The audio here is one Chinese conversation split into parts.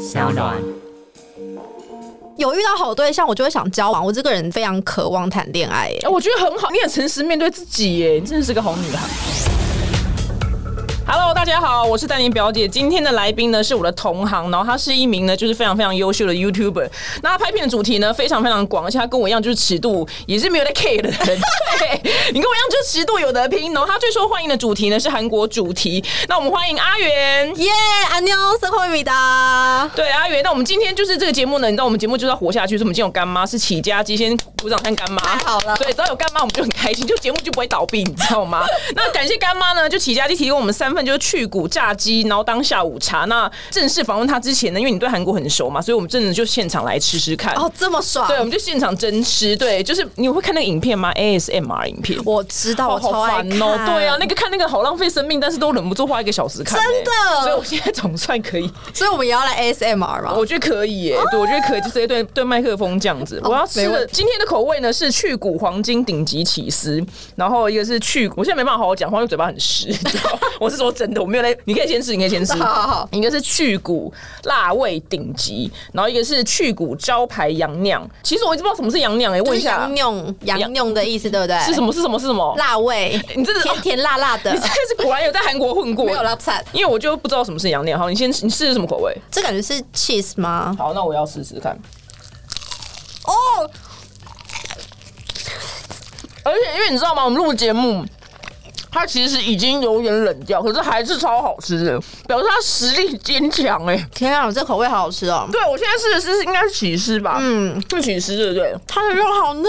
小暖。有遇到好对象，我就会想交往。我这个人非常渴望谈恋爱，我觉得很好，你很诚实面对自己耶，你真的是个好女孩。Hello，大家好，我是丹妮表姐。今天的来宾呢是我的同行，然后他是一名呢就是非常非常优秀的 YouTuber。那他拍片的主题呢非常非常广，而且他跟我一样就是尺度也是没有在 care 的人。对 你跟我一样就是尺度有得拼。然后他最受欢迎的主题呢是韩国主题。那我们欢迎阿元。耶！阿妞，生活米达。对阿元，那我们今天就是这个节目呢，你知道我们节目就是要活下去，所以我们今天有干妈是起家鸡，先鼓掌看干妈。太好了对，只要有干妈我们就很开心，就节目就不会倒闭，你知道吗？那感谢干妈呢，就起家鸡提供我们三份就是去骨炸鸡，然后当下午茶。那正式访问他之前呢，因为你对韩国很熟嘛，所以我们真的就现场来吃吃看。哦，这么爽！对，我们就现场真吃。对，就是你会看那个影片吗？ASMR 影片。我知道，我好超爱看。烦哦！对啊，那个看那个好浪费生命，但是都忍不住花一个小时看、真的欸所以我现在总算可以 所以我们也要来 ASMR 吗？我觉得可以耶，对，我觉得可以，就直接对对麦克风这样子。我要吃今天的口味呢是去骨黄金顶级起司，然后一个是去，我现在没办法好好讲话，因为嘴巴很湿。你知道 我是说真的，我没有在，你可以先吃，你可以先吃。好好好一个是去骨辣味顶级，然后一个是去骨招牌羊酿。其实我一直不知道什么是羊酿，哎，问一下羊酿，羊酿的意思，对不对？是什么？是什么？是什么？辣味，你真的甜甜辣辣的 你，真的是果然有在韩国混过，没有辣菜。因为我就不知道什么是羊酿。好，你先你试试什么口味？这感觉是 cheese 吗？好，那我要试试看。哦，而且因为你知道吗，我们录节目，它其实已经有点冷掉，可是还是超好吃的，表示它实力坚强哎。天啊，这口味好好吃哦！对，我现在试的是应该是起司吧，嗯，是起司对不对？它的肉好嫩，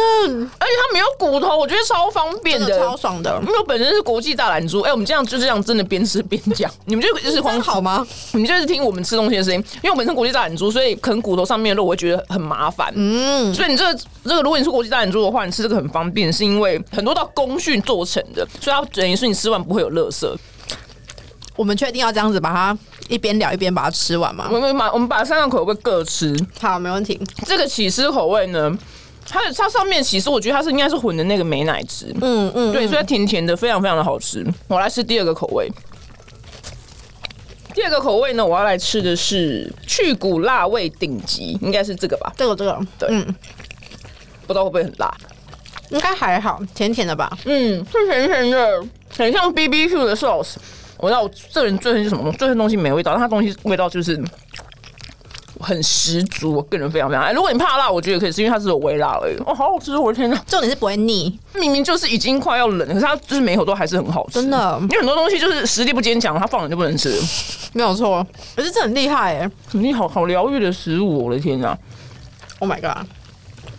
而且它没有骨头，我觉得超方便的，的超爽的因。为我本身是国际大懒猪，哎、我们这样就这样真的边吃边讲，你们就就是这光样好吗？你们就是听我们吃东西的声音，因为我本身国际大懒猪，所以啃骨头上面的肉我会觉得很麻烦。嗯，所以你这个这个，如果你是国际大懒猪的话，你吃这个很方便，是因为很多道工序做成的，所以它等于是你吃完不会有垃圾。我们确定要这样子把它一边聊一边把它吃完吗我？们把我们把三个口味各吃，好，没问题。这个起司口味呢。它的它上面起司，我觉得它是应该是混的那个美奶汁，嗯嗯，对，所以它甜甜的，非常非常的好吃。我来吃第二个口味，第二个口味呢，我要来吃的是去骨辣味顶级，应该是这个吧？这个这个，对嗯，不知道会不会很辣？应该还好，甜甜的吧？嗯，是甜甜的，很像 B B Q 的 sauce。我知道我这个人最恨是什么东西？最恨东西没味道，但它东西味道就是很十足。我个人非常非常爱。如果你怕辣，我觉得可以吃，因为它是有微辣而已。哦，好好吃！我的天哪，重点是不会腻，明明就是已经快要冷，可是它就是每口都还是很好吃。真的因为很多东西就是实力不坚强，它放了就不能吃。没有错。可是这很厉害哎你好好疗愈的食物，我的天哪！！Oh my god！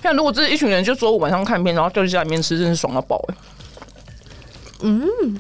像如果这一群人就周五晚上看片，然后就在家里面吃，真是爽到爆哎、嗯。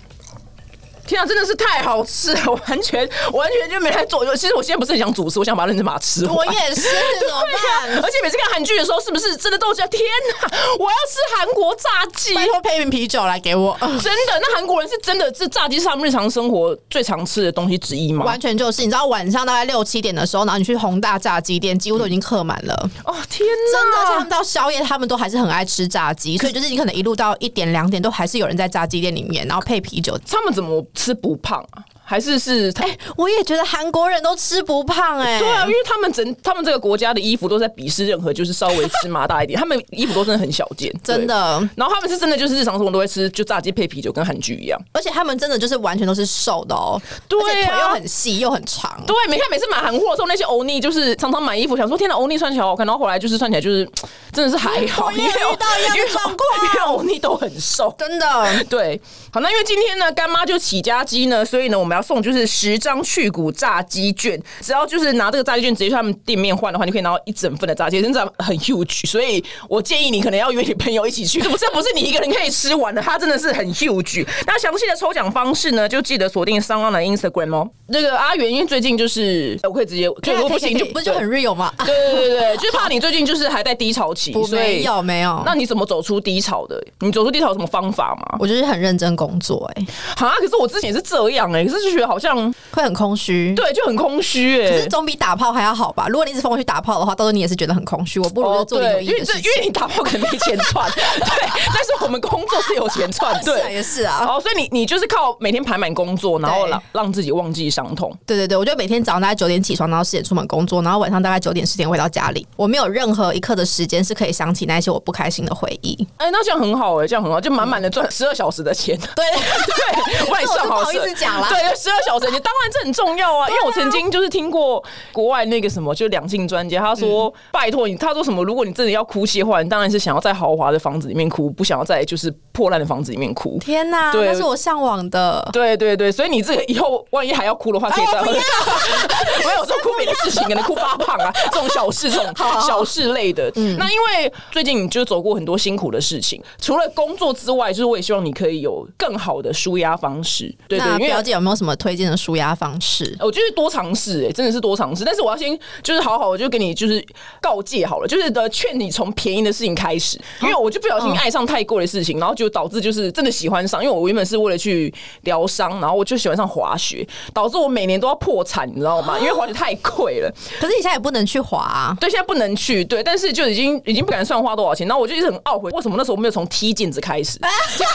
天啊，真的是太好吃了！完全完全就没来做。其实我现在不是很想主持，我想把它认真把它吃完。我也是，怎么办？而且每次看韩剧的时候，是不是真的都觉得天哪，我要吃韩国炸鸡？拜托配一瓶啤酒来给我，真的，那韩国人是真的这炸鸡是他们日常生活最常吃的东西之一吗？完全就是，你知道晚上大概六七点的时候，然后你去宏大炸鸡店，几乎都已经客满了。哦天真的，他！们到宵夜，他们都还是很爱吃炸鸡，所以就是你可能一路到一点两点，都还是有人在炸鸡店里面，然后配啤酒。他们怎么吃不胖啊？还是是哎？我也觉得韩国人都吃不胖哎、对啊，因为他们整他们这个国家的衣服都在鄙视任何就是稍微芝麻大一点，他们衣服都真的很小件，真的。然后他们是真的就是日常生活都会吃，就炸鸡配啤酒，跟韩剧一样。而且他们真的就是完全都是瘦的哦，对啊而且腿又很细又很长。对，每看每次买韩货的时候，那些欧尼就是常常买衣服，想说天哪，欧尼穿起来好看，然后后来就是穿起来就是真的是还好，因为遇到一样的因为状况因为欧尼都很瘦。真的，对，好，那因为今天呢，干妈就起家鸡呢，所以呢，我们要送就是十张去骨炸鸡券，只要就是拿这个炸鸡券直接去他们店面换的话，你可以拿到一整份的炸鸡，真的很 huge。所以我建议你可能要约你朋友一起去，不是不是你一个人可以吃完的，它真的是很 huge。那详细的抽奖方式呢，就记得锁定三浪的 Instagram 哦。那个阿元，因为最近就是我可以直接，就如果不行就不是就很 real 吗？对对对对，就是怕你最近就是还在低潮期，不所以没有没有，那你怎么走出低潮的？你走出低潮有什么方法吗？我就是很认真工作哎、啊，可是我之前也是这样哎、可是就觉得好像会很空虚。对就很空虚哎、可是总比打炮还要好吧？如果你一直疯狂去打炮的话，到时候你也是觉得很空虚。我不如就做点有意义的事情。因为你打炮可能没钱赚，对，但是我们工作是有钱赚，是啊，对。也是啊。哦，所以你你就是靠每天排满工作，然后让让自己忘记伤痛。对对对，我就每天早上大概九点起床，然后十点出门工作，然后晚上大概九点十点回到家里。我没有任何一刻的时间是可以想起那些我不开心的回忆。哎、那这样很好哎、这样很好，就满满的赚十二小时的钱。对，对，我帮你算好意思讲啦对，十二小时你，当然这很重要啊，因为我曾经就是听过国外那个什么，就两性专家，他说、嗯拜托你，他说什么，如果你真的要哭泣的话，你当然是想要在豪华的房子里面哭，不想要在就是破烂的房子里面哭。天哪，对那是我向往的。对对对，所以你这个以后万一还要哭的话，可以哎再喝。没有说哭别的事情，可能哭发胖啊，这种小事，这种 小事类的。嗯那因为最近你就走过很多辛苦的事情，除了工作之外，就是我也希望你可以有更好的舒压方式。对对，那因为表姐有没有什么推荐的舒压方式？我觉得多尝试，哎，真的是多尝试。但是我要先就是好好，我就跟你就是告诫好了，就是的劝你从便宜的事情开始，因为我就不小心爱上太贵的事情，然后就导致就是真的喜欢上。因为我原本是为了去疗伤，然后我就喜欢上滑雪，导致我每年都要破产，你知道吗？因为滑雪太贵了。可是你现在也不能去滑、啊。对，现在不能去，对，但是就已经已经不敢算花多少钱，然后我就一直很懊悔，为什么那时候我没有从踢毽子开始？所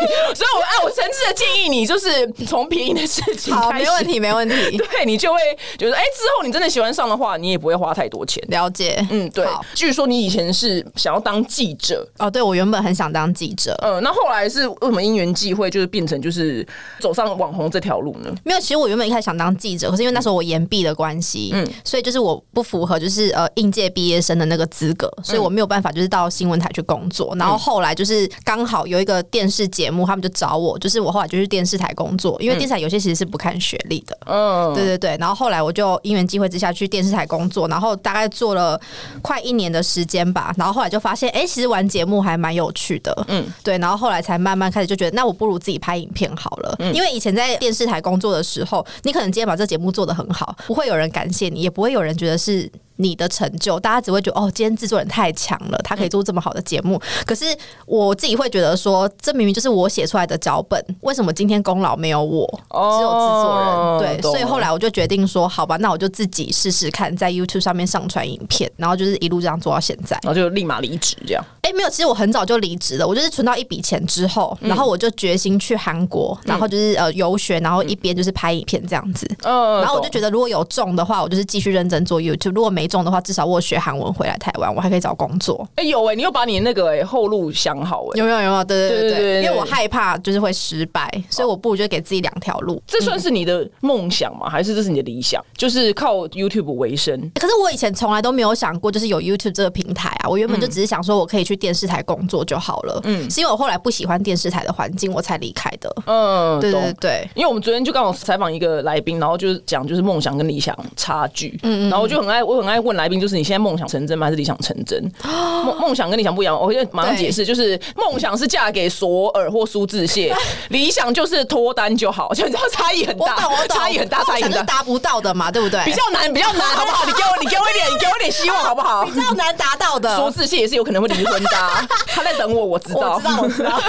以，所以我哎，我诚挚的建议你，就是从便宜的事情好，开始，没问题，没问题。对你就会觉得，哎、之后你真的喜欢上的话，你也不会花太多钱。了解，嗯，对。据说你以前是想要当记者，哦，对，我原本很想当记者，嗯，那后来是为什么因缘际会，就是变成就是走上网红这条路呢？没有，其实我原本一开始想当记者，可是因为那时候我延毕的关系，嗯，所以就是我不符合就是呃应届毕业生的那个资格，所以我没有办法就是到新闻台去工作。然后后来就是刚好有一个电视节目，他们就找我，就是我后来就去电视台工作，因为电视台有些其实是不看学历的，嗯，对对对。然后后来我就因缘机会之下去电视台工作，然后大概做了快一年的时间吧。然后后来就发现，哎、其实玩节目还蛮有趣的，嗯，对。然后后来才慢慢开始就觉得，那我不如自己拍影片好了。因为以前在电视台工作的时候，你可能今天把这节目做得很好，不会有人感谢你，也不会有人觉得是。你的成就，大家只会觉得哦，今天制作人太强了，他可以做这么好的节目。可是我自己会觉得说，这明明就是我写出来的脚本，为什么今天功劳没有我，只有制作人？对，所以后来我就决定说，好吧，那我就自己试试看，在 YouTube 上面上传影片，然后就是一路这样做到现在。然后就立马离职这样。哎、没有，其实我很早就离职了。我就是存到一笔钱之后，然后我就决心去韩国，然后就是呃游学，然后一边就是拍影片这样子。嗯，然后我就觉得，如果有中的话，我就是继续认真做 YouTube；如果没没中的话至少我学韩文回来台湾我还可以找工作。哎有哎你又把你那个后路想好哎有没有有没有对对对因为我害怕就是会失败所以我不如就给自己两条路。这算是你的梦想吗？还是这是你的理想？就是靠 youtube 为生？可是我以前从来都没有想过就是有 youtube 这个平台啊我原本就只是想说我可以去电视台工作就好了。嗯。是因为我后来不喜欢电视台的环境我才离开的。嗯对对因为我们昨天就刚好采访一个来宾然后就是讲就是梦想跟理想差距嗯。然后我就很爱我很爱问来宾，就是你现在梦想成真吗？还是理想成真？梦梦想跟理想不一样，我就马上解释，就是梦想是嫁给索尔或苏志燮，理想就是脱单就好，就你知道差异很大，我懂，差异很大，差异很大。达不到的嘛，对不对？比较难，比较难，好不好？你给我，你给我一点，你给我一点希望，好不好？比较难达到的。苏志燮也是有可能会离婚的啊、他在等我，我知道，我知道我知道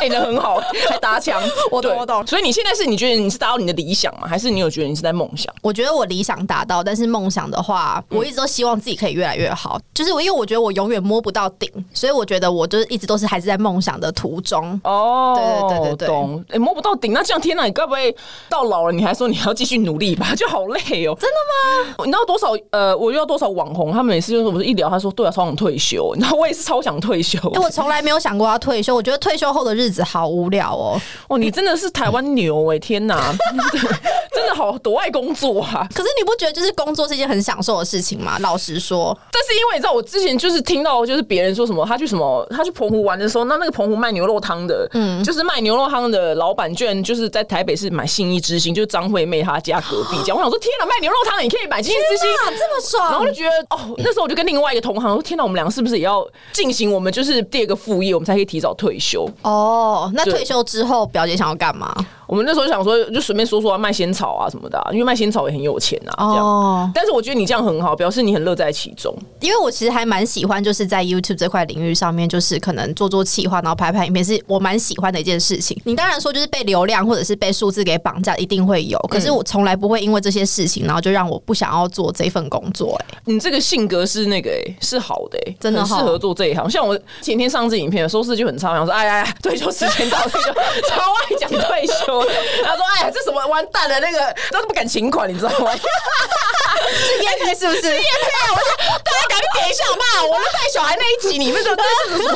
哎，人很好，还搭枪，对我懂我懂所以你现在是你觉得你是达到你的理想吗？还是你有觉得你是在梦想？我觉得我理想达到，但是梦想的话，我一直都希望自己可以越来越好。就是我，因为我觉得我永远摸不到顶，所以我觉得我就是一直都是还是在梦想的途中。哦，对对对对对懂。哎、摸不到顶，那这样天哪，你该不会到老了你还说你还要继续努力吧？就好累哦。真的吗？你知道多少？呃，我遇到多少网红，他们每次就是我们一聊，他说对啊，超想退休。然后我也是超想退休。因为我从来没有想过要退休，我觉得退休后的日子好无聊哦。哦，你真的是台湾牛哎、天哪，真的好多爱工作啊！可是你不觉得就是工作是一件很享受的事情吗？老实说，但是因为你知道，我之前就是听到，就是别人说什么，他去什么，他去澎湖玩的时候，那那个澎湖卖牛肉汤的，嗯，就是卖牛肉汤的老板，居然就是在台北市买信义之星，就是张惠妹她家隔壁这样。我想说，天哪，卖牛肉汤的你可以买信义之星，啊，这么爽！然后就觉得哦，那时候我就跟另外一个同行说，天哪，我们两个是不是也要进行我们就是第二个副业，我们才可以提早退休。哦，那退休之后，表姐想要干嘛？我们那时候想说，就随便说说啊卖仙草啊什么的啊、因为卖仙草也很有钱啊，这样。哦，但是我觉得你这样很好，表示你很乐在其中。因为我其实还蛮喜欢，就是在 YouTube 这块领域上面，就是可能做做企划，然后拍拍影片，是我蛮喜欢的一件事情。你当然说就是被流量或者是被数字给绑架，一定会有，可是我从来不会因为这些事情，然后就让我不想要做这份工作、哎，你这个性格是那个哎、是好的哎、真的适合做这一行。像我前天上这影片，收视就很差，我想说哎呀哎，退休时间到，退休 超爱讲退休。他说哎呀，这什么完蛋了，那个都不敢请款，你知道吗？是烟台是不是？大家赶紧点一下好不好？我们带小孩那一集，你们怎么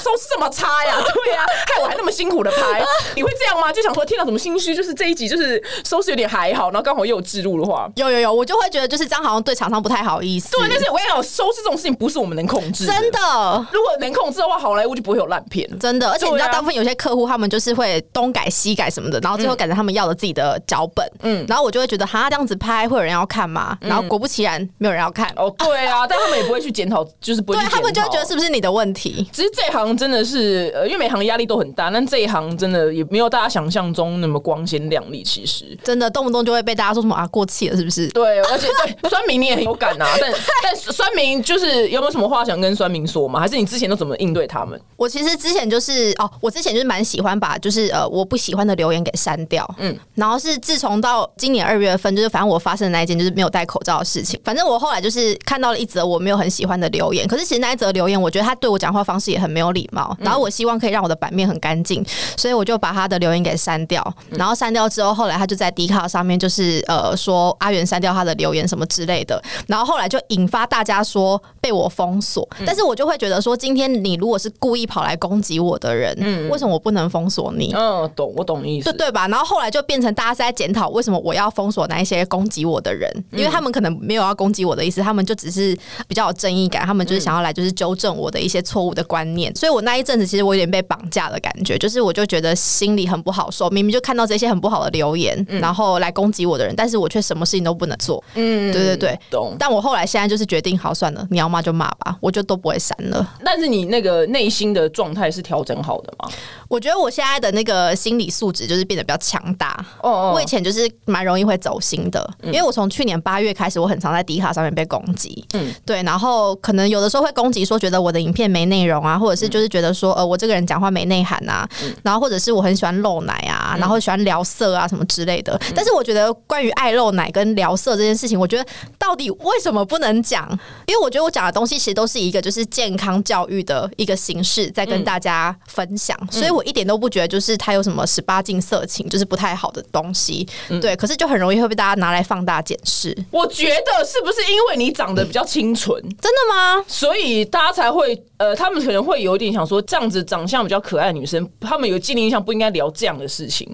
收视这么差呀？对呀、害我还那么辛苦的拍，你会这样吗？就想说天哪，怎么心虚？就是这一集就是收视有点还好，然后刚好又有置入的话。有有有，我就会觉得就是这样好像对厂商不太好意思。对，但是我跟你讲，收视这种事情不是我们能控制，真。的。如果能控制的话，好莱坞就不会有烂片。真的，而且你知道，大部分有些客户他们就是会东改西改什么的，然后最后改成他们要的自己的脚本，嗯，然后我就会觉得，哈，这样子拍会有人要看吗？然后果不其然，没有人要看，哦，对啊，但他们也不会去检讨，就是不会对检讨。他们就会觉得是不是你的问题？其实这一行真的是，呃，因为每行压力都很大，但这一行真的也没有大家想象中那么光鲜亮丽。其实，真的动不动就会被大家说什么啊过气了，是不是？对，而且对酸明你也很有感啊，但但酸明就是有没有什么话想跟酸明说吗？还是你之前都怎么应对他们？我其实之前就是哦，我之前就是蛮喜欢把就是呃我不喜欢的留言给删掉，嗯，然后是自从到今年二月份，就是反正我发生的那一件就是没有戴口罩的事情，反正我后来就是看到了一则我没有很喜欢的留言，可是其实那一则留言，我觉得他对我讲话方式也很没有礼貌，然后我希望可以让我的版面很干净，所以我就把他的留言给删掉，然后删掉之后，后来他就在 d 卡上面就是呃说阿元删掉他的留言什么之类的，然后后来就引发大家说被我封锁，但是我就会觉得说，今天你如果是故意跑来攻击我的人，嗯。为什么我不能封锁你？嗯，懂，我懂意思。对对吧？然后后来就变成大家是在检讨为什么我要封锁那一些攻击我的人，因为他们可能没有要攻击我的意思，他们就只是比较有正义感，他们就是想要来就是纠正我的一些错误的观念。所以我那一阵子其实我有点被绑架的感觉，就是我就觉得心里很不好受，明明就看到这些很不好的留言，然后来攻击我的人，但是我却什么事情都不能做。嗯，对对对。懂。但我后来现在就是决定，好算了，你要骂就骂吧，我就都不会删了。但是你那个内心的状态是调整好的吗？我觉得我现在的那个心理素质就是变得比较强大。哦哦。我以前就是蛮容易会走心的，因为我从去年八月开始，我很常在迪卡上面被攻击，嗯，对，然后可能有的时候会攻击说觉得我的影片没内容啊，或者是就是觉得说呃我这个人讲话没内涵啊，然后或者是我很喜欢露奶啊，然后喜欢聊色啊什么之类的。但是我觉得关于爱露奶跟聊色这件事情，我觉得到底为什么不能讲？因为我觉得我讲的东西其实都是一个就是健康教育的一个形式，在跟大家分享，所以我一点都不觉得就是它有什么十八禁色情，就是不太好的东西。对，可是就很容易会被大家拿来放大检视。我觉得是不是因为你长得比较清纯，真的吗？所以大家才会呃，他们可能会有点想说，这样子长相比较可爱的女生，他们有既定印象不应该聊这样的事情。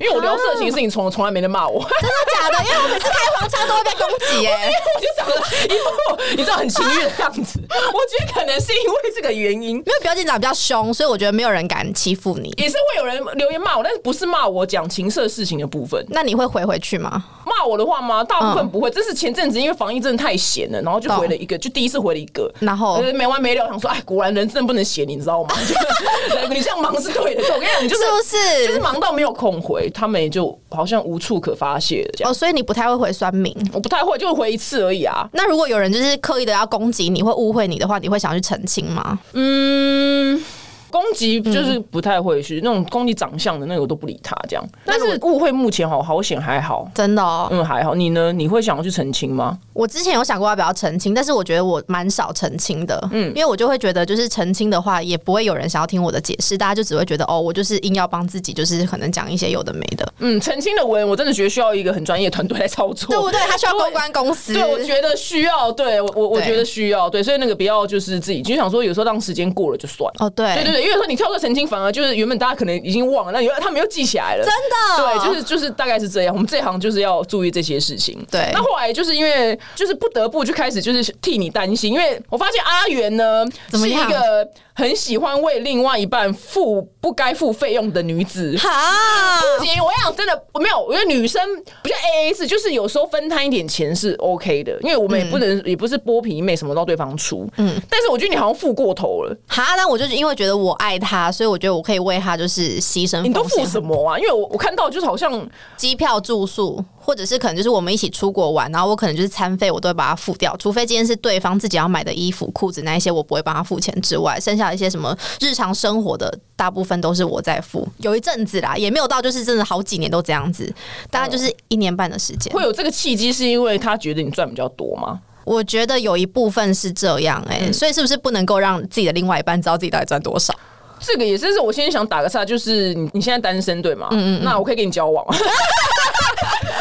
因为我聊色情的事情，从从来没人骂我，真的假的？因为我每次开黄腔都会被攻击耶、我就长得一副你知道很情欲的样子。我觉得可能是因为这个原因，因为表姐长得比较凶，所以我觉得没有人敢欺负你。也是会有人留言骂我，但是不是骂我讲情色事情的部分。那你会回回去吗？骂我的话吗？大部分不会。这是前阵子因为防疫真的太闲了，然后就回了一个，就第一次回了一个，然后呃没完没了，想说哎，果然人真的不能写，你知道吗？你这样忙是对的，我跟你讲，你就是是不是？就是忙到没有空回，他们也就好像无处可发泄了这样。哦，所以你不太会回酸民。我不太会，就回一次而已啊。那如果有人就是刻意的要攻击你，或误会你的话，你会想去澄清吗？嗯。攻击就是不太会去、那种攻击长相的那个我都不理他这样，但是误会目前好好险还好，真的哦，嗯还好。你呢？你会想要去澄清吗？我之前有想过要不要澄清，但是我觉得我蛮少澄清的，嗯，因为我就会觉得，就是澄清的话，也不会有人想要听我的解释，大家就只会觉得，哦，我就是硬要帮自己，就是可能讲一些有的没的，嗯，澄清的文我真的觉得需要一个很专业团队来操作，对不对？他需要公关公司，对，我觉得需要，对我我我觉得需要，对，所以那个不要就是自己就想说，有时候让时间过了就算了。哦，对，对对对，因为说你跳个曾经，反而就是原本大家可能已经忘了，那有他们又记起来了，真的，对，就是就是大概是这样。我们这行就是要注意这些事情。对那后来就是因为就是不得不就开始就是替你担心，因为我发现阿元呢是一怎么样个很喜欢为另外一半付不该付费用的女子。哈，不行，我想真的我没有，我觉得女生不像 A A 制，就是有时候分摊一点钱是 OK 的，因为我们也不能、也不是剥皮妹，什么都要对方出。嗯，但是我觉得你好像付过头了，哈，那我就是因为觉得我爱他，所以我觉得我可以为他就是牺牲。你都付什么啊？因为我我看到就是好像机票、住宿，或者是可能就是我们一起出国玩，然后我可能就是餐费，我都会把它付掉，除非今天是对方自己要买的衣服、裤子那一些，我不会帮他付钱之外，剩下一些什么日常生活的，大部分都是我在付。有一阵子啦，也没有到就是真的好几年都这样子，大概就是一年半的时间。会有这个契机，是因为他觉得你赚比较多吗？我觉得有一部分是这样哎、所以是不是不能够让自己的另外一半知道自己到底赚多少？这个也是是我先想打个岔，就是你你现在单身对吗？嗯嗯那我可以跟你交往。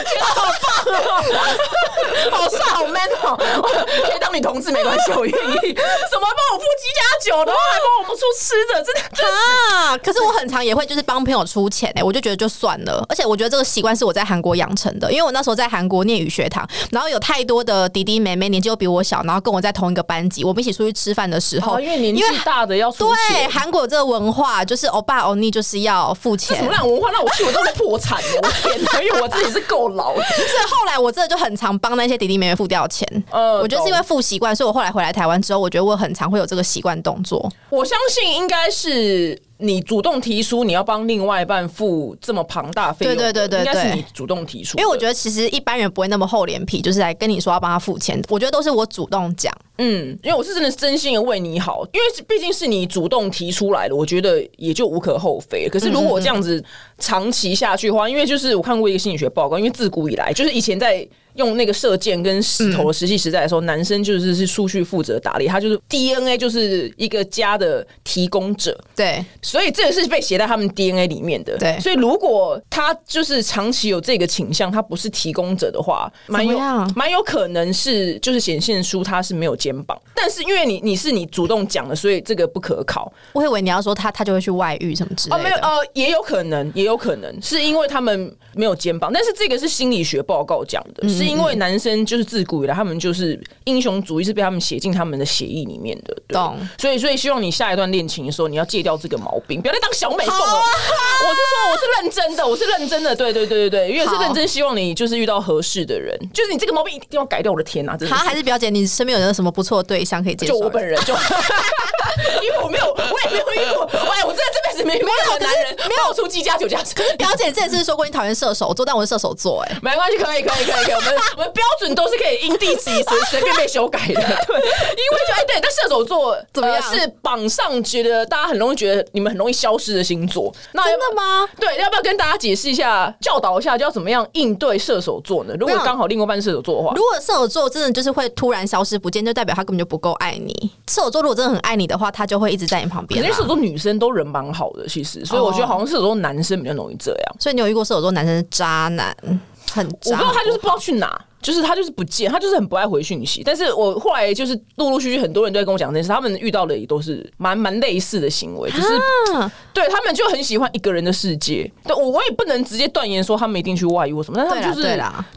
好棒哦，好帅，好 man 哦！可以当你同志没关系，我愿意。什么帮我付鸡加酒，然后还帮我们出吃的，真的 啊！可是我很常也会就是帮朋友出钱哎、我就觉得就算了。而且我觉得这个习惯是我在韩国养成的，因为我那时候在韩国念语学堂，然后有太多的弟弟妹妹年纪又比我小，然后跟我在同一个班级，我们一起出去吃饭的时候，哦，因为年纪大的要出对。韩国这个文化，就是欧巴欧尼就是要付钱什么。烂文化那我去，我都会破产的！我天哪，因为我自己是够老的。所以后来我真的就很常帮那些弟弟妹妹付掉钱。呃我觉得是因为付习惯，所以我后来回来台湾之后，我觉得我很常会有这个习惯动作。我相信应该是你主动提出你要帮另外一半付这么庞大费用的，对对对对应该是你主动提出。因为我觉得其实一般人不会那么厚脸皮，就是来跟你说要帮他付钱。我觉得都是我主动讲。嗯，因为我是真的真心的为你好，因为毕竟是你主动提出来的，我觉得也就无可厚非。可是如果这样子长期下去的话，因为就是我看过一个心理学报告，因为自古以来就是以前在。用那个射箭跟石头的石器时代的时候，男生就是是数据负责打理，他就是 DNA 就是一个家的提供者，对，所以这个是被写在他们 DNA 里面的。对所以如果他就是长期有这个倾向，他不是提供者的话，蛮有蛮有可能是就是显现出他是没有肩膀。但是因为你你是你主动讲的，所以这个不可考。我以为你要说他他就会去外遇什么之类哦，的。没有，呃，也有可能，也有可能是因为他们没有肩膀，但是这个是心理学报告讲的，是因为男生就是自古以来他们就是英雄主义是被他们写进他们的协议里面的，对懂所以，所以希望你下一段恋情的时候，你要戒掉这个毛病，不要再当小美凤了。啊我是说，我是认真的，我是认真的，对对对对对，因为是认真希望你就是遇到合适的人，就是你这个毛病一定要改掉。我的天哪、真的好，还是表姐，你身边有没有什么不错的对象可以介绍？就我本人就，因为我没有，我也没有遇过，哎，我真的这辈子没遇过男人没有出鸡加酒加车。表姐，你之前是说过你讨厌射手座，但我是射手座、哎，没关系，可以，可以，可以，可以。我们我们标准都是可以因地制宜、随随便被修改的。对，因为就哎，对，但射手座怎么样呃是榜上觉得大家很容易觉得你们很容易消失的星座。那真的吗？对，要不要跟大家解释一下、教导一下，就要怎么样应对射手座呢？如果刚好另外一半是射手座的话如，果射手座真的就是会突然消失不见，就代表他根本就不够爱你。射手座如果真的很爱你的话，他就会一直在你旁边、射手。座女生都人蛮好的，其实，所以我觉得好像射手座男生比较容易这样。所以你有遇过射手座男生是渣男，很渣。我不知道他就是不知道去哪，就是他就是不见，他就是很不爱回讯息。但是我后来就是陆陆续续很多人都在跟我讲这件事，他们遇到的也都是蛮蛮类似的行为，就是啊对他们就很喜欢一个人的世界。对我我也不能直接断言说他们一定去外遇或什么，但他们就是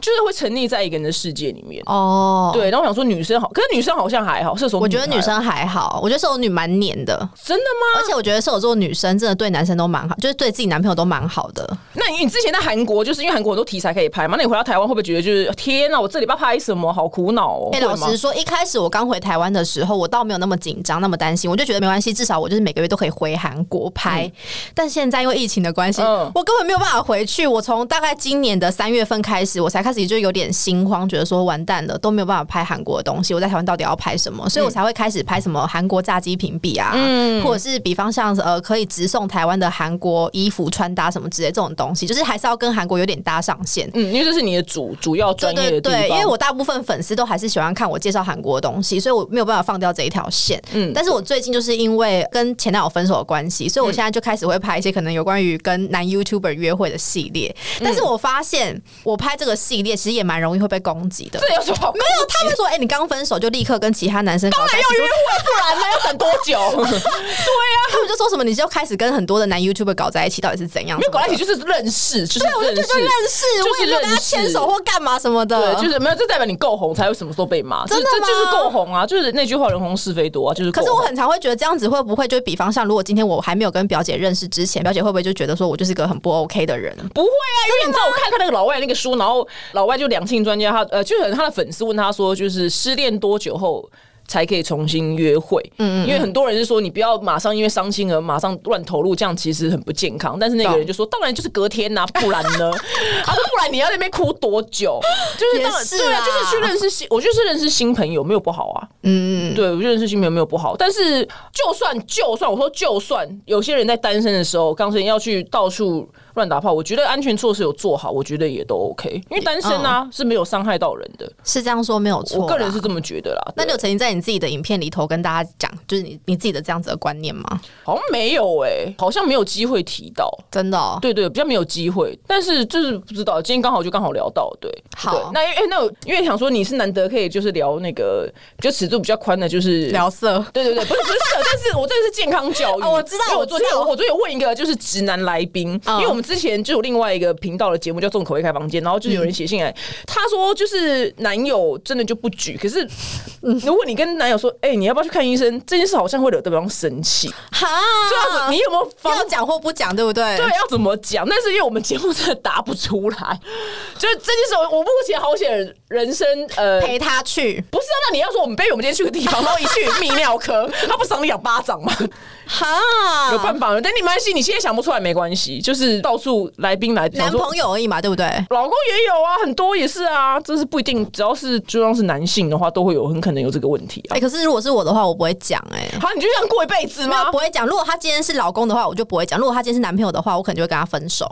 就是会沉溺在一个人的世界里面。哦，对，然后我想说女生好，可是女生好像还好，射手我觉得女生还好，我觉得射手女蛮黏的，真的吗？而且我觉得射手座女生真的对男生都蛮好，就是对自己男朋友都蛮好的。那你你之前在韩国，就是因为韩国很多题材可以拍嘛？那你回到台湾会不会觉得就是天哪，我这礼拜拍什么，好苦恼哦？哎、老实说，一开始我刚回台湾的时候，我倒没有那么紧张、那么担心，我就觉得没关系，至少我就是每个月都可以回韩国拍。但现在因为疫情的关系，嗯我根本没有办法回去。我从大概今年的三月份开始，我才开始就有点心慌，觉得说完蛋了，都没有办法拍韩国的东西。我在台湾到底要拍什么？所以我才会开始拍什么韩国炸鸡评比啊，或者是比方像呃可以直送台湾的韩国衣服穿搭什么之类这种东西，就是还是要跟韩国有点搭上线。嗯，因为这是你的主主要专业的地方。对，因为我大部分粉丝都还是喜欢看我介绍韩国的东西，所以我没有办法放掉这一条线。嗯，但是我最近就是因为跟前男友分手的关系，所以我现在就开始会拍一些可能有关于跟男 YouTuber 约会的系列。但是我发现我拍这个系列其实也蛮容易会被攻击的。这有什么好？没有，他们说，哎、你刚分手就立刻跟其他男生搞当然要约会，不然呢要等多久？对啊，他们就说什么你就开始跟很多的男 YouTuber 搞在一起，到底是怎样？因为搞在一起就是认识，就是对，我就觉得认识，就是我也没有跟他牵手或干嘛什么的，对，就是没有，这代表你够红，才会什么时候被骂。这真的吗这就是够红啊！就是那句话“人红是非多”啊，就是。可是我很常会觉得这样子会不会就比方像如果今天我还没有跟表姐认识之前，表姐会不会就觉得说我就是个很不 OK 的人？不会啊，因为你知道我看 看那个老外那个书，然后老外就两性专家，他呃，就可能他的粉丝问他说，就是失恋多久后？才可以重新约会，嗯因为很多人是说你不要马上因为伤心而马上乱投入，这样其实很不健康。但是那个人就说，当然就是隔天呐、不然呢？他 说不然你要在那边哭多久？就是当然对啊，啊就是去认识新，我就是认识新朋友没有不好啊。嗯，对，我就认识新朋友没有不好，但是就算就算我说就算有些人在单身的时候，刚才要去到处乱打炮，我觉得安全措施有做好，我觉得也都 OK，因为单身啊、是没有伤害到人的，是这样说没有错。我个人是这么觉得啦。那你有曾经在你自己的影片里头跟大家讲，就是你你自己的这样子的观念吗？好像没有哎、好像没有机会提到。真的、哦？对对，比较没有机会，但是就是不知道，今天刚好就刚好聊到，对，好那因为、哎那我因为想说你是难得可以就是聊那个就尺度比较宽的，就是聊色。对对对，不是不是色，但是我这个是健康教育。哦我知道我昨天我我昨天有问一个就是直男来宾，嗯因为我们之前就有另外一个频道的节目叫《重口味开房间》，然后就是有人写信来，他说就是男友真的就不举，可是 如果你跟男友说，哎、你要不要去看医生？这件事好像会惹对方生气，哈，这样子你有没有讲或不讲，对不对？对，要怎么讲？但是因为我们节目真的答不出来，就是这件事我，我目前好险人生呃。陪他去。不是啊，那你要说我们背我们今天去个地方，然后一去泌尿科，他不赏你两巴掌吗？哈，有办法吗？但你没关系，你现在想不出来没关系，就是到处来宾来，想男朋友而已嘛，对不对？老公也有啊，很多也是啊，这是不一定，只要是就算是男性的话，都会有很可能有这个问题啊哎、。可是如果是我的话，我不会讲哎、好，你就这样过一辈子吗？不会讲。如果他今天是老公的话，我就不会讲；如果他今天是男朋友的话，我可能就会跟他分手。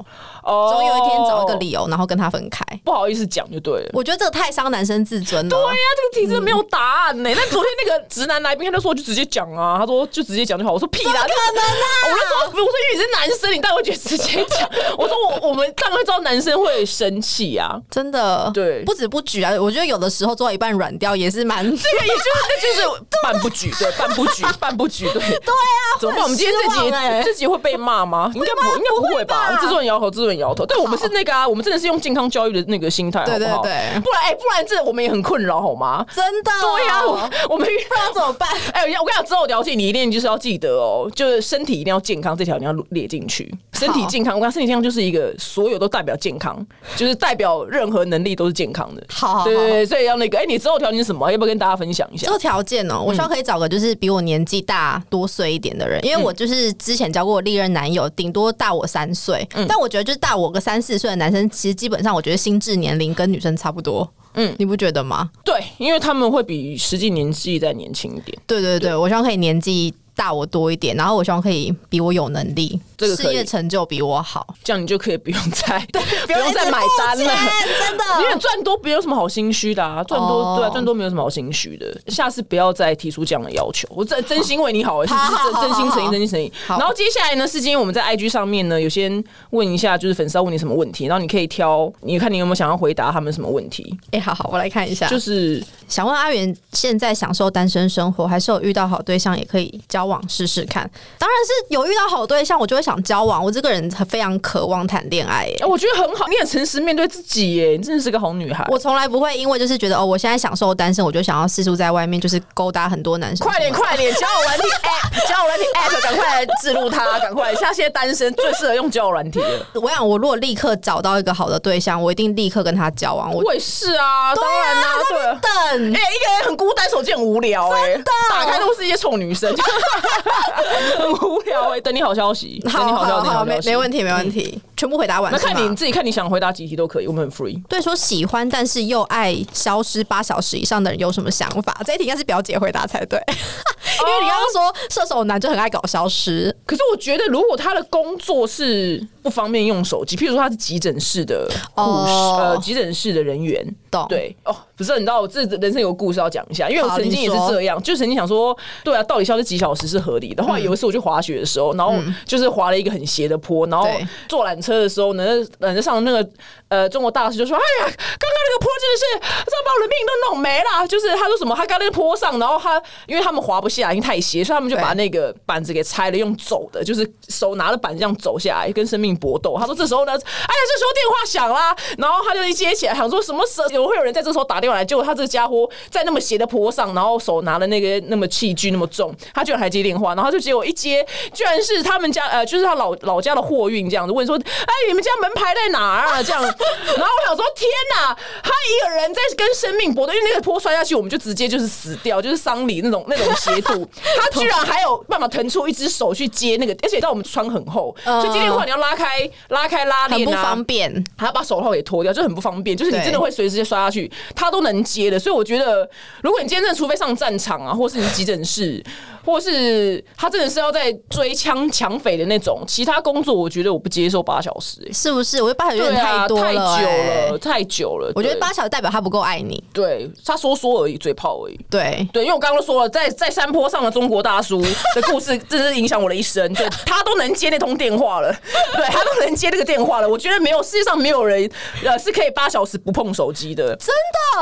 哦总有一天找一个理由，然后跟他分开。不好意思讲就对了。我觉得这个太伤男生自尊了。对呀、这个题真的没有答案呢、那昨天那个直男来宾他就说就直接讲啊，他说就直接讲就好。我说屁啦，可能啊我就说我说因为你是男生，你当然会觉得直接讲。我说我我们当然会知道男生会生气啊。真的，对不止不举啊，我觉得有的时候做到一半软掉也是蛮。这个也就是那就是半不举，对，半不举，半不举，对，对啊。怎么办？我们今天这集、这集会被骂吗？应该不，应该不会吧？制作人摇头，制作人摇头。对，我们是那个啊，我们真的是用健康教育的那个心态，好对不好？对对不然哎、不然这我们也很困扰，好吗？真的，对呀、我我们不然怎么办？哎、我跟你讲，之后聊天你一定就是要记得哦，就是身体一定要健康，这条你要列进去。身体健康，我讲身体健康就是一个所有都代表健康，就是代表任何能力都是健康的。好好好对对对，所以要那个，哎、你之后条件是什么？要不要跟大家分享一下这？个条件哦，我希望可以找个就是比我年纪大多岁一点的人，因为我就是之前交过我历任男友，顶多大我三岁，嗯但我觉得就是大我个三四岁的男生，其实基本上我觉得心智年龄跟女生差不多。嗯，你不觉得吗？对，因为他们会比实际年纪再年轻一点。对对对，我希望可以年纪大我多一点，然后我希望可以比我有能力，这个事业成就比我好，这样你就可以不用再 不用再买单了。真的因为赚多没有什么好心虚的啊，赚多、哦对啊，赚多没有什么好心虚的。下次不要再提出这样的要求，我真真心为你好，是好好是真真心诚意，真心诚意。好然后接下来呢，是今天我们在 IG 上面呢，有先问一下，就是粉丝要问你什么问题，然后你可以挑，你看你有没有想要回答他们什么问题。哎、好好，我来看一下，就是想问阿元，现在享受单身生活，还是有遇到好对象也可以交往试试看？当然是有遇到好对象，我就会想交往。我这个人非常渴望谈恋爱耶哎，。我觉得很好，你很诚实面对自己耶，你真的是个好女孩。我从来不会因为就是觉得哦，我现在享受单身，我就想要四处在外面就是勾搭很多男生。快点快点，交友软体 app，交友软体 app，赶快来置入它，赶快来！像现在单身最适合用交友软体了。我想，我如果立刻找到一个好的对象，我一定立刻跟他交往。我我也是啊，当然啦、对啊。等哎、一个人很孤单，手机很无聊哎、打开都是一些臭女生，很无聊哎、等你好消息，好你好好没没问题，没问题，全部回答完。那看你自己看你想回答几题都可以，我们很 free。对说喜欢但是又爱消失八小时以上的人有什么想法？这一题应该是表姐回答才对，因为你刚刚说射手男就很爱搞消失，可是我觉得，如果他的工作是不方便用手机，譬如说他是急诊室的护士，哦呃，急诊室的人员，懂。对。哦，不是，你知道我这人生有个故事要讲一下，因为我曾经也是这样，就曾经想说，对啊，到底消失几小时是合理的。后来有一次我去滑雪的时候，然后就是滑了一个很斜的坡，然后坐缆车的时候呢，缆车上那个呃中国大师就说：“哎呀，刚刚那个坡真的是，这把我的命都弄没了。”就是他说什么，他刚那个坡上，然后他因为他们滑不下来，因为太斜，所以他们就把那个板子给拆了，用走的，就是手拿着板这样走下来，跟生命搏斗。他说这时候呢，哎呀，这时候电话响啦，然后他就一接起来，想说什么时候有会有人在这时候打电话来，结果他这家伙在那么斜的坡上，然后手拿的那个那么器具那么重，他居然还接电话，然后就结果一接，居然是他们家呃，就是他老老家的货运这样子问说，哎，你们家门牌在哪儿啊？这样，然后我想说，天哪，他一个人在跟生命搏斗，因为那个坡摔下去，我们就直接就是死掉，就是丧礼那种那种斜度，他居然还有办法腾出一只手去接那个，而且你知道我们穿很厚，所以接电话你要拉开拉开拉链啊，很不方便。还要把手套给脱掉，就很不方便。就是你真的会随时摔下去，他都能接的。所以我觉得，如果你今天真的除非上战场啊，或是你急诊室，或是他真的是要在追枪抢匪的那种，其他工作我觉得我不接受八小时、欸。是不是？我觉得八小时有点太多了、久欸了，太久了。我觉得对八小时代表他不够爱你。对他说说而已，嘴炮而已。对，对，因为我刚刚都说了，在在山坡上的中国大叔的故事，真是影响我的一生。对他都能接那通电话了，对他都能接那个电话了。我觉得没有世界上没有人呃是可以八小时不碰手机的。真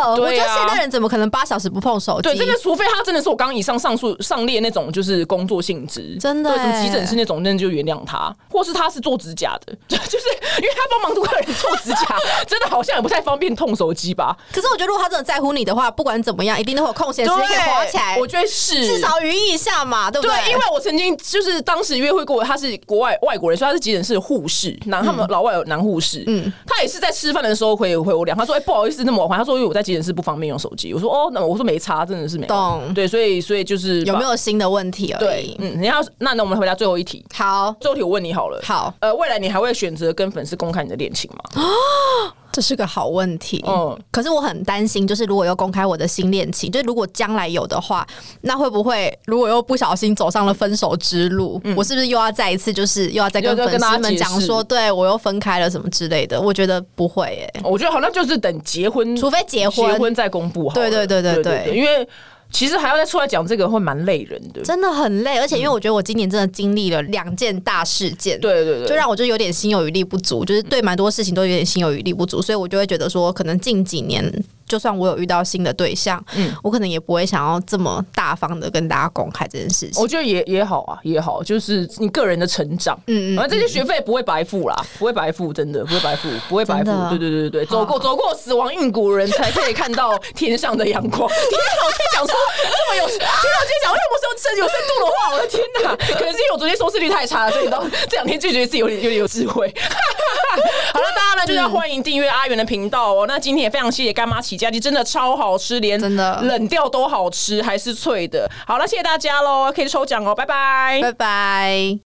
的，我觉得现代人怎么可能八小时不碰手机？对，这个，除非他真的是我刚刚以上上述上列那种，就是工作性质，真的对，什么欸急诊室那种，那就原谅他，或是他是做指甲的，就 就是因为他帮忙客人做指甲，真的好像也不太方便痛手机吧？可是我觉得如果他真的在乎你的话，不管怎么样，一定都会有空闲时间可以滑起来。我觉得是至少语音一下嘛，对不对，对？因为我曾经就是当时约会过，他是国外外国人，所以他是急诊室的护士，男他们老外有男护士，嗯，他也是在吃饭的时候回回我两，他说：“哎、不好意思，那么晚。”他说：“因为我在急诊室不方便用手机。”我说：“哦，那我说没差，真的是没懂对，所以所以就是有没有新的问题而对已？，嗯，你要那那我们回答最后一题。好，最后一题我问你好了，好，呃，未来你还会选择跟粉丝公开你的恋情吗？这是个好问题。嗯可是我很担心，就是如果要公开我的新恋情，就是如果将来有的话，那会不会如果又不小心走上了分手之路，我是不是又要再一次就是又要再跟粉丝们讲说，对我又分开了什么之类的？我觉得不会诶、我觉得好像就是等结婚，除非结婚结婚再公布。对对对对对因为其实还要再出来讲这个会蛮累人的。真的很累，而且因为我觉得我今年真的经历了两件大事件，对对对，就让我就有点心有余力不足，就是对蛮多事情都有点心有余力不足，所以我就会觉得说，可能近几年。就算我有遇到新的对象，嗯，我可能也不会想要这么大方的跟大家公开这件事情。我觉得也也好啊，也好，就是你个人的成长，嗯嗯，反正这些学费不会白付啦，不会白付，真的不会白付，不会白付，对对对对对，走过走过死亡硬骨人才可以看到天上的阳光。天哪，我今天讲出这么有，天哪，我今天讲那么深有深度的话，我的天哪！可能是因为我昨天收视率太差了，所以你知道这两天就觉得自己有点有点有智慧。好了，大家呢就是要欢迎订阅阿元的频道哦。那今天也非常谢谢干妈起家鸡，真的超好吃，连真的冷掉都好吃，还是脆的。好了，谢谢大家喽，可以抽奖哦，拜拜。拜拜。